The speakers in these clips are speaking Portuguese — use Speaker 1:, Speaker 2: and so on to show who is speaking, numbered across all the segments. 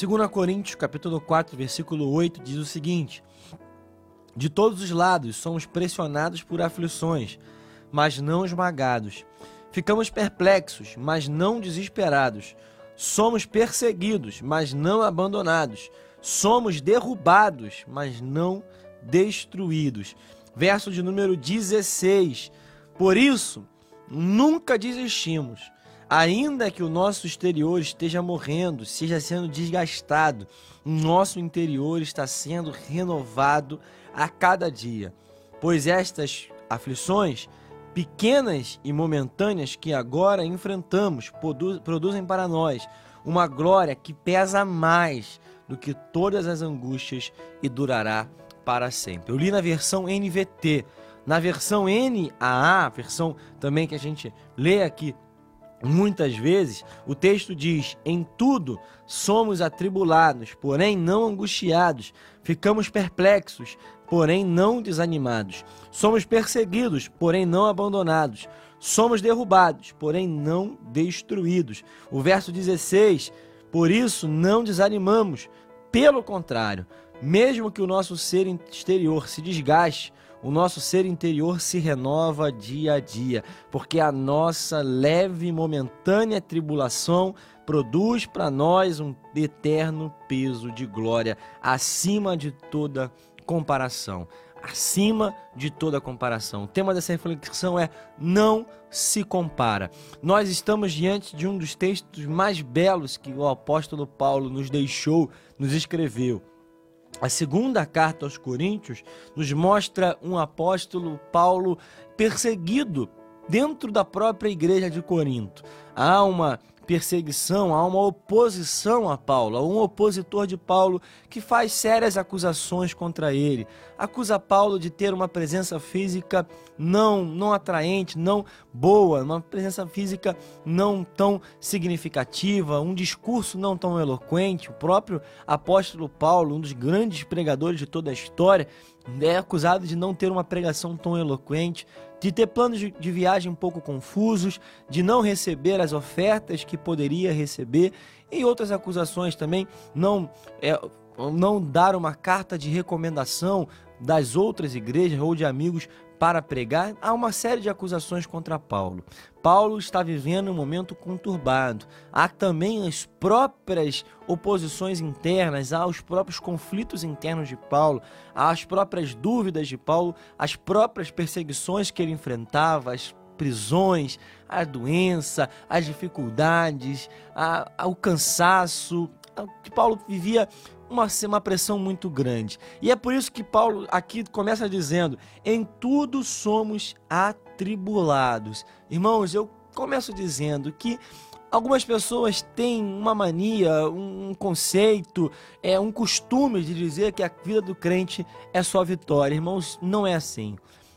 Speaker 1: 2 Coríntios, capítulo 4, versículo 8 diz o seguinte: De todos os lados somos pressionados por aflições, mas não esmagados. Ficamos perplexos, mas não desesperados. Somos perseguidos, mas não abandonados. Somos derrubados, mas não destruídos. Verso de número 16. Por isso, nunca desistimos Ainda que o nosso exterior esteja morrendo, seja sendo desgastado, nosso interior está sendo renovado a cada dia. Pois estas aflições, pequenas e momentâneas que agora enfrentamos, produzem para nós uma glória que pesa mais do que todas as angústias e durará para sempre. Eu li na versão NVT. Na versão NAA, versão também que a gente lê aqui Muitas vezes o texto diz: em tudo somos atribulados, porém não angustiados, ficamos perplexos, porém não desanimados, somos perseguidos, porém não abandonados, somos derrubados, porém não destruídos. O verso 16: por isso não desanimamos, pelo contrário, mesmo que o nosso ser exterior se desgaste, o nosso ser interior se renova dia a dia, porque a nossa leve e momentânea tribulação produz para nós um eterno peso de glória acima de toda comparação. Acima de toda comparação. O tema dessa reflexão é não se compara. Nós estamos diante de um dos textos mais belos que o apóstolo Paulo nos deixou, nos escreveu. A segunda carta aos Coríntios nos mostra um apóstolo Paulo perseguido dentro da própria igreja de Corinto. Há uma perseguição, há uma oposição a Paulo, há um opositor de Paulo que faz sérias acusações contra ele. Acusa Paulo de ter uma presença física não, não atraente, não boa, uma presença física não tão significativa, um discurso não tão eloquente. O próprio apóstolo Paulo, um dos grandes pregadores de toda a história, é acusado de não ter uma pregação tão eloquente, de ter planos de viagem um pouco confusos, de não receber as ofertas que poderia receber e outras acusações também, não é, não dar uma carta de recomendação das outras igrejas ou de amigos para pregar, há uma série de acusações contra Paulo. Paulo está vivendo um momento conturbado. Há também as próprias oposições internas, há os próprios conflitos internos de Paulo, há as próprias dúvidas de Paulo, as próprias perseguições que ele enfrentava, as prisões, a doença, as dificuldades, a, a, o cansaço, que Paulo vivia uma, uma pressão muito grande. E é por isso que Paulo aqui começa dizendo: em tudo somos atribulados. Irmãos, eu começo dizendo que algumas pessoas têm uma mania, um conceito, é um costume de dizer que a vida do crente é só vitória. Irmãos, não é assim.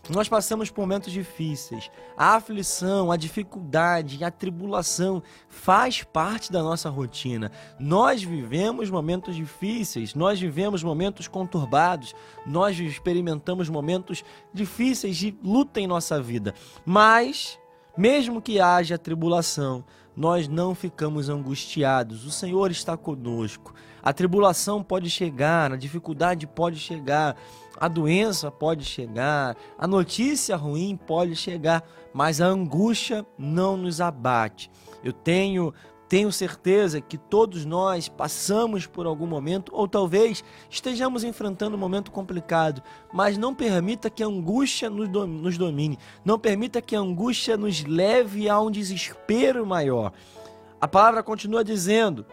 Speaker 1: Nós passamos por momentos difíceis. A aflição, a dificuldade, a tribulação faz parte da nossa rotina. Nós vivemos momentos difíceis, nós vivemos momentos conturbados, nós experimentamos momentos difíceis de luta em nossa vida. Mas, mesmo que haja tribulação, nós não ficamos angustiados. O Senhor está conosco. A tribulação pode chegar, a dificuldade pode chegar, a doença pode chegar, a notícia ruim pode chegar, mas a angústia não nos abate. Eu tenho tenho certeza que todos nós passamos por algum momento, ou talvez estejamos enfrentando um momento complicado, mas não permita que a angústia nos domine, não permita que a angústia nos leve a um desespero maior. A palavra continua dizendo: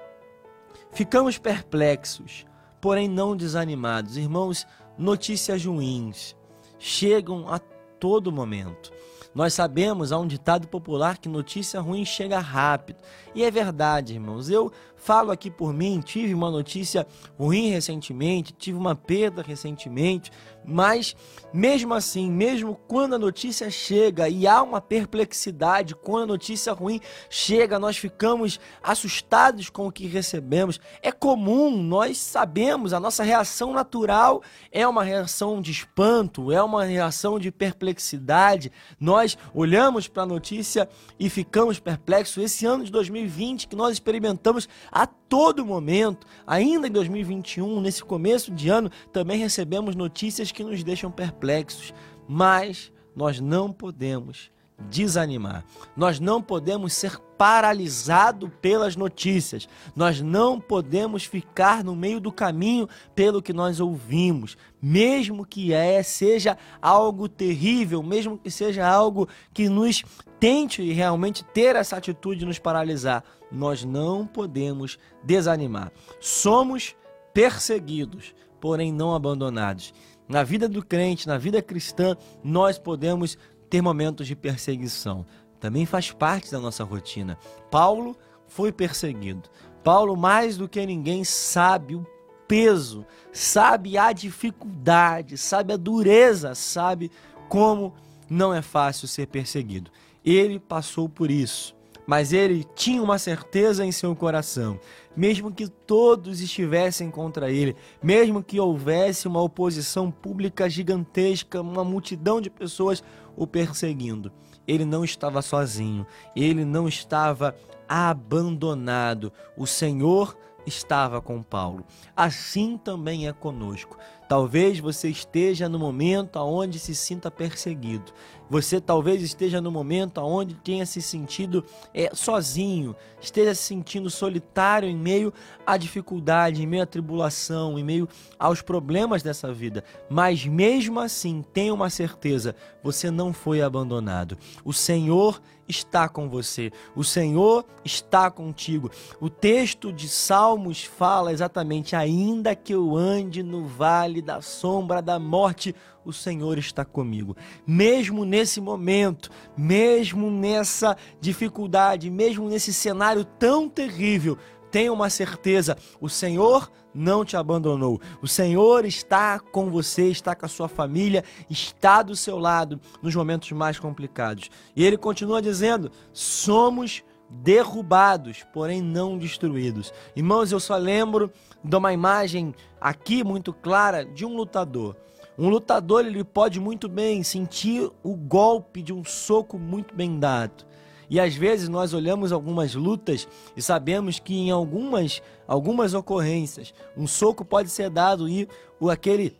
Speaker 1: ficamos perplexos, porém não desanimados. Irmãos, notícias ruins chegam a todo momento. Nós sabemos, há um ditado popular que notícia ruim chega rápido. E é verdade, irmãos. Eu falo aqui por mim, tive uma notícia ruim recentemente, tive uma perda recentemente, mas mesmo assim, mesmo quando a notícia chega e há uma perplexidade, quando a notícia ruim chega, nós ficamos assustados com o que recebemos. É comum, nós sabemos, a nossa reação natural é uma reação de espanto, é uma reação de perplexidade. Nós olhamos para a notícia e ficamos perplexos. Esse ano de 2020 que nós experimentamos a todo momento, ainda em 2021, nesse começo de ano, também recebemos notícias que nos deixam perplexos, mas nós não podemos desanimar. Nós não podemos ser paralisados pelas notícias. Nós não podemos ficar no meio do caminho pelo que nós ouvimos, mesmo que é seja algo terrível, mesmo que seja algo que nos tente realmente ter essa atitude de nos paralisar. Nós não podemos desanimar. Somos perseguidos, porém não abandonados. Na vida do crente, na vida cristã, nós podemos ter momentos de perseguição. Também faz parte da nossa rotina. Paulo foi perseguido. Paulo, mais do que ninguém, sabe o peso, sabe a dificuldade, sabe a dureza, sabe como não é fácil ser perseguido. Ele passou por isso, mas ele tinha uma certeza em seu coração. Mesmo que todos estivessem contra ele, mesmo que houvesse uma oposição pública gigantesca, uma multidão de pessoas o perseguindo. Ele não estava sozinho, ele não estava abandonado. O Senhor estava com Paulo. Assim também é conosco. Talvez você esteja no momento onde se sinta perseguido. Você talvez esteja no momento onde tenha se sentido é, sozinho, esteja se sentindo solitário em meio à dificuldade, em meio à tribulação, em meio aos problemas dessa vida. Mas mesmo assim, tenha uma certeza: você não foi abandonado. O Senhor está com você. O Senhor está contigo. O texto de Salmos fala exatamente: ainda que eu ande no vale da sombra da morte, o Senhor está comigo. Mesmo nesse momento, mesmo nessa dificuldade, mesmo nesse cenário tão terrível, tenha uma certeza: o Senhor não te abandonou. O Senhor está com você, está com a sua família, está do seu lado nos momentos mais complicados. E ele continua dizendo: somos derrubados, porém não destruídos. Irmãos, eu só lembro de uma imagem aqui muito clara de um lutador. Um lutador ele pode muito bem sentir o golpe de um soco muito bem dado. E às vezes nós olhamos algumas lutas e sabemos que em algumas, algumas ocorrências um soco pode ser dado e o, aquele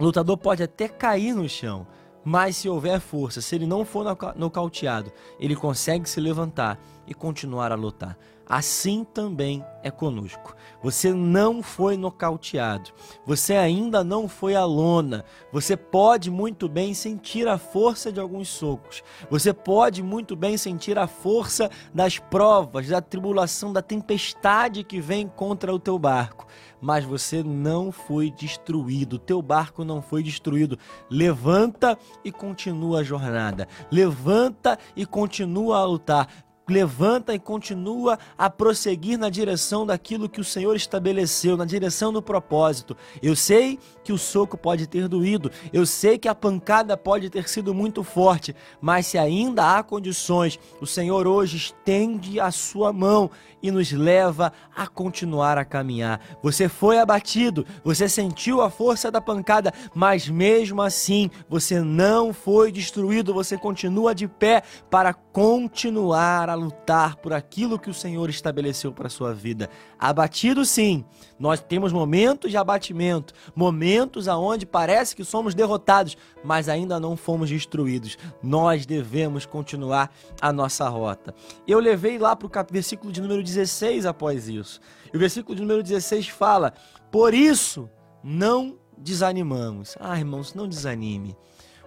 Speaker 1: lutador pode até cair no chão. Mas se houver força, se ele não for nocauteado, ele consegue se levantar e continuar a lutar assim também é conosco. Você não foi nocauteado, você ainda não foi à lona. Você pode muito bem sentir a força de alguns socos, você pode muito bem sentir a força das provas, da tribulação, da tempestade que vem contra o teu barco. Mas você não foi destruído, o teu barco não foi destruído. Levanta e continua a jornada. Levanta e continua a lutar levanta e continua a prosseguir na direção daquilo que o Senhor estabeleceu, na direção do propósito. Eu sei que o soco pode ter doído, eu sei que a pancada pode ter sido muito forte, mas se ainda há condições, o Senhor hoje estende a sua mão e nos leva a continuar a caminhar. Você foi abatido, você sentiu a força da pancada, mas mesmo assim você não foi destruído, você continua de pé para continuar a lutar por aquilo que o Senhor estabeleceu para a sua vida. Abatido sim, nós temos momentos de abatimento, momentos aonde parece que somos derrotados, mas ainda não fomos destruídos. Nós devemos continuar a nossa rota. Eu levei lá para o versículo de número 16 após isso. E o versículo de número 16 fala: Por isso não desanimamos. Ah, irmãos, não desanime.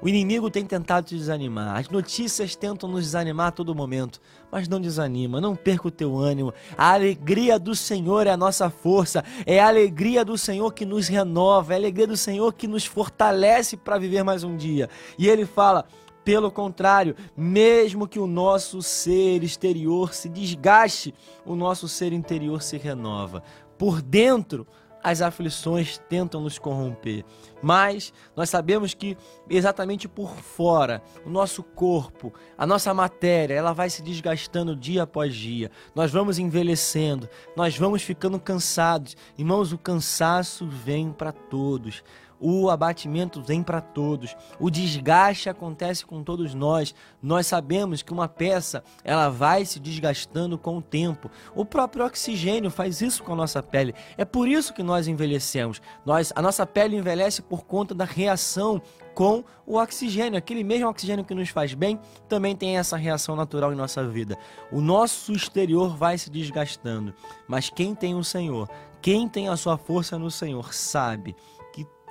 Speaker 1: O inimigo tem tentado te desanimar. As notícias tentam nos desanimar a todo momento. Mas não desanima, não perca o teu ânimo. A alegria do Senhor é a nossa força. É a alegria do Senhor que nos renova. É a alegria do Senhor que nos fortalece para viver mais um dia. E ele fala: pelo contrário, mesmo que o nosso ser exterior se desgaste, o nosso ser interior se renova. Por dentro, as aflições tentam nos corromper, mas nós sabemos que exatamente por fora, o nosso corpo, a nossa matéria, ela vai se desgastando dia após dia. Nós vamos envelhecendo, nós vamos ficando cansados. Irmãos, o cansaço vem para todos. O abatimento vem para todos, o desgaste acontece com todos nós. Nós sabemos que uma peça ela vai se desgastando com o tempo. O próprio oxigênio faz isso com a nossa pele. É por isso que nós envelhecemos. Nós, a nossa pele envelhece por conta da reação com o oxigênio. Aquele mesmo oxigênio que nos faz bem também tem essa reação natural em nossa vida. O nosso exterior vai se desgastando, mas quem tem o Senhor, quem tem a sua força no Senhor, sabe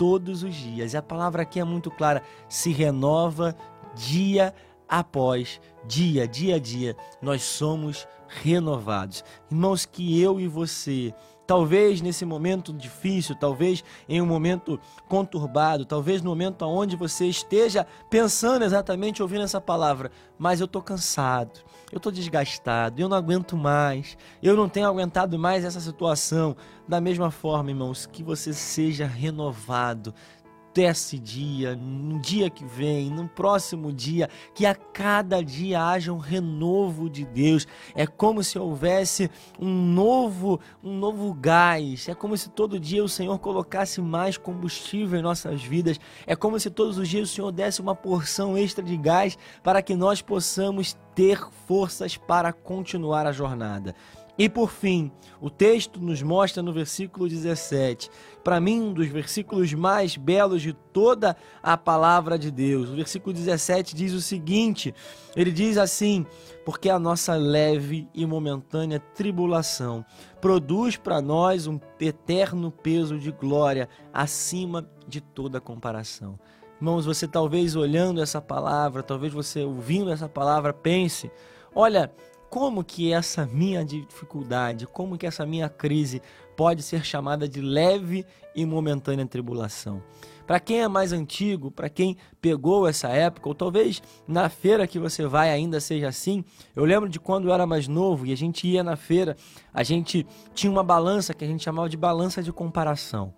Speaker 1: todos os dias, e a palavra aqui é muito clara, se renova dia após dia, dia a dia, nós somos renovados. Irmãos, que eu e você Talvez nesse momento difícil, talvez em um momento conturbado, talvez no momento onde você esteja pensando exatamente ouvindo essa palavra, mas eu estou cansado, eu estou desgastado, eu não aguento mais, eu não tenho aguentado mais essa situação. Da mesma forma, irmãos, que você seja renovado, desse dia, no dia que vem, no próximo dia, que a cada dia haja um renovo de Deus. É como se houvesse um novo, um novo gás. É como se todo dia o Senhor colocasse mais combustível em nossas vidas. É como se todos os dias o Senhor desse uma porção extra de gás para que nós possamos ter forças para continuar a jornada. E por fim, o texto nos mostra no versículo 17, para mim, um dos versículos mais belos de toda a palavra de Deus. O versículo 17 diz o seguinte: ele diz assim: Porque a nossa leve e momentânea tribulação produz para nós um eterno peso de glória acima de toda comparação. Irmãos, você talvez olhando essa palavra, talvez você ouvindo essa palavra, pense: olha, como que essa minha dificuldade, como que essa minha crise pode ser chamada de leve e momentânea tribulação. Para quem é mais antigo, para quem pegou essa época, ou talvez na feira que você vai ainda seja assim. Eu lembro de quando eu era mais novo e a gente ia na feira, a gente tinha uma balança que a gente chamava de balança de comparação.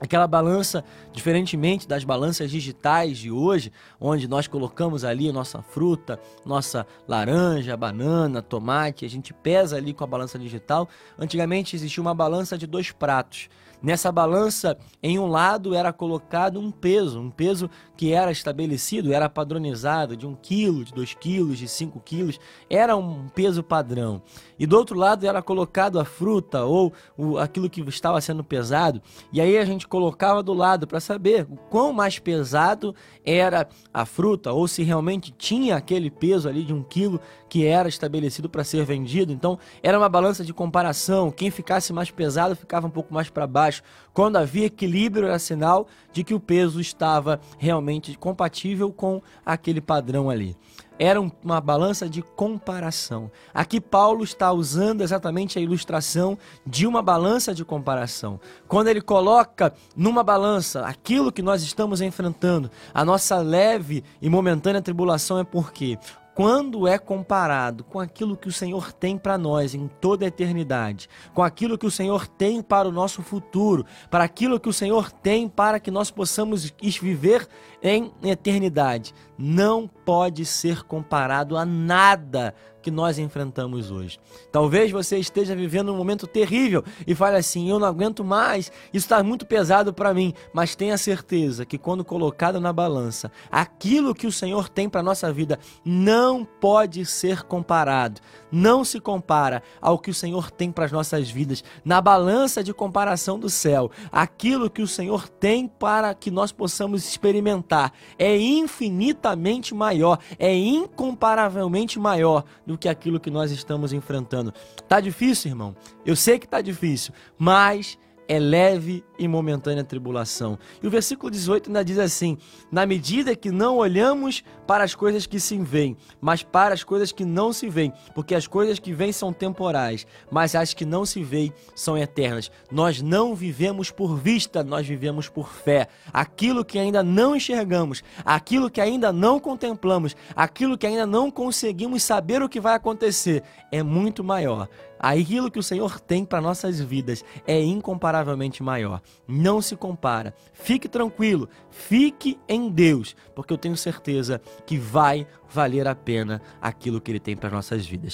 Speaker 1: Aquela balança, diferentemente das balanças digitais de hoje, onde nós colocamos ali nossa fruta, nossa laranja, banana, tomate, a gente pesa ali com a balança digital. Antigamente existia uma balança de dois pratos. Nessa balança, em um lado era colocado um peso, um peso que era estabelecido, era padronizado de 1 quilo, de 2 quilos, de 5 quilos, era um peso padrão. E do outro lado era colocado a fruta ou o, aquilo que estava sendo pesado, e aí a gente colocava do lado para saber o quão mais pesado era a fruta, ou se realmente tinha aquele peso ali de 1 quilo que era estabelecido para ser vendido. Então era uma balança de comparação, quem ficasse mais pesado ficava um pouco mais para baixo baixo. Quando havia equilíbrio, era sinal de que o peso estava realmente compatível com aquele padrão ali. Era uma balança de comparação. Aqui Paulo está usando exatamente a ilustração de uma balança de comparação. Quando ele coloca numa balança aquilo que nós estamos enfrentando, a nossa leve e momentânea tribulação é porque quando é comparado com aquilo que o Senhor tem para nós em toda a eternidade, com aquilo que o Senhor tem para o nosso futuro, para aquilo que o Senhor tem para que nós possamos viver em eternidade, não pode ser comparado a nada que nós enfrentamos hoje. Talvez você esteja vivendo um momento terrível e fale assim: eu não aguento mais, isso está muito pesado para mim. Mas tenha certeza que quando colocado na balança, aquilo que o Senhor tem para nossa vida não pode ser comparado. Não se compara ao que o Senhor tem para as nossas vidas. Na balança de comparação do céu, aquilo que o Senhor tem para que nós possamos experimentar é infinitamente maior, é incomparavelmente maior que aquilo que nós estamos enfrentando. Tá difícil, irmão? Eu sei que tá difícil, mas é leve e momentânea tribulação. E o versículo 18 ainda diz assim: Na medida que não olhamos para as coisas que se veem, mas para as coisas que não se veem, porque as coisas que vêm são temporais, mas as que não se veem são eternas. Nós não vivemos por vista, nós vivemos por fé. Aquilo que ainda não enxergamos, aquilo que ainda não contemplamos, aquilo que ainda não conseguimos saber o que vai acontecer, é muito maior aquilo que o Senhor tem para nossas vidas é incomparavelmente maior. Não se compara. Fique tranquilo, fique em Deus, porque eu tenho certeza que vai valer a pena aquilo que Ele tem para nossas vidas.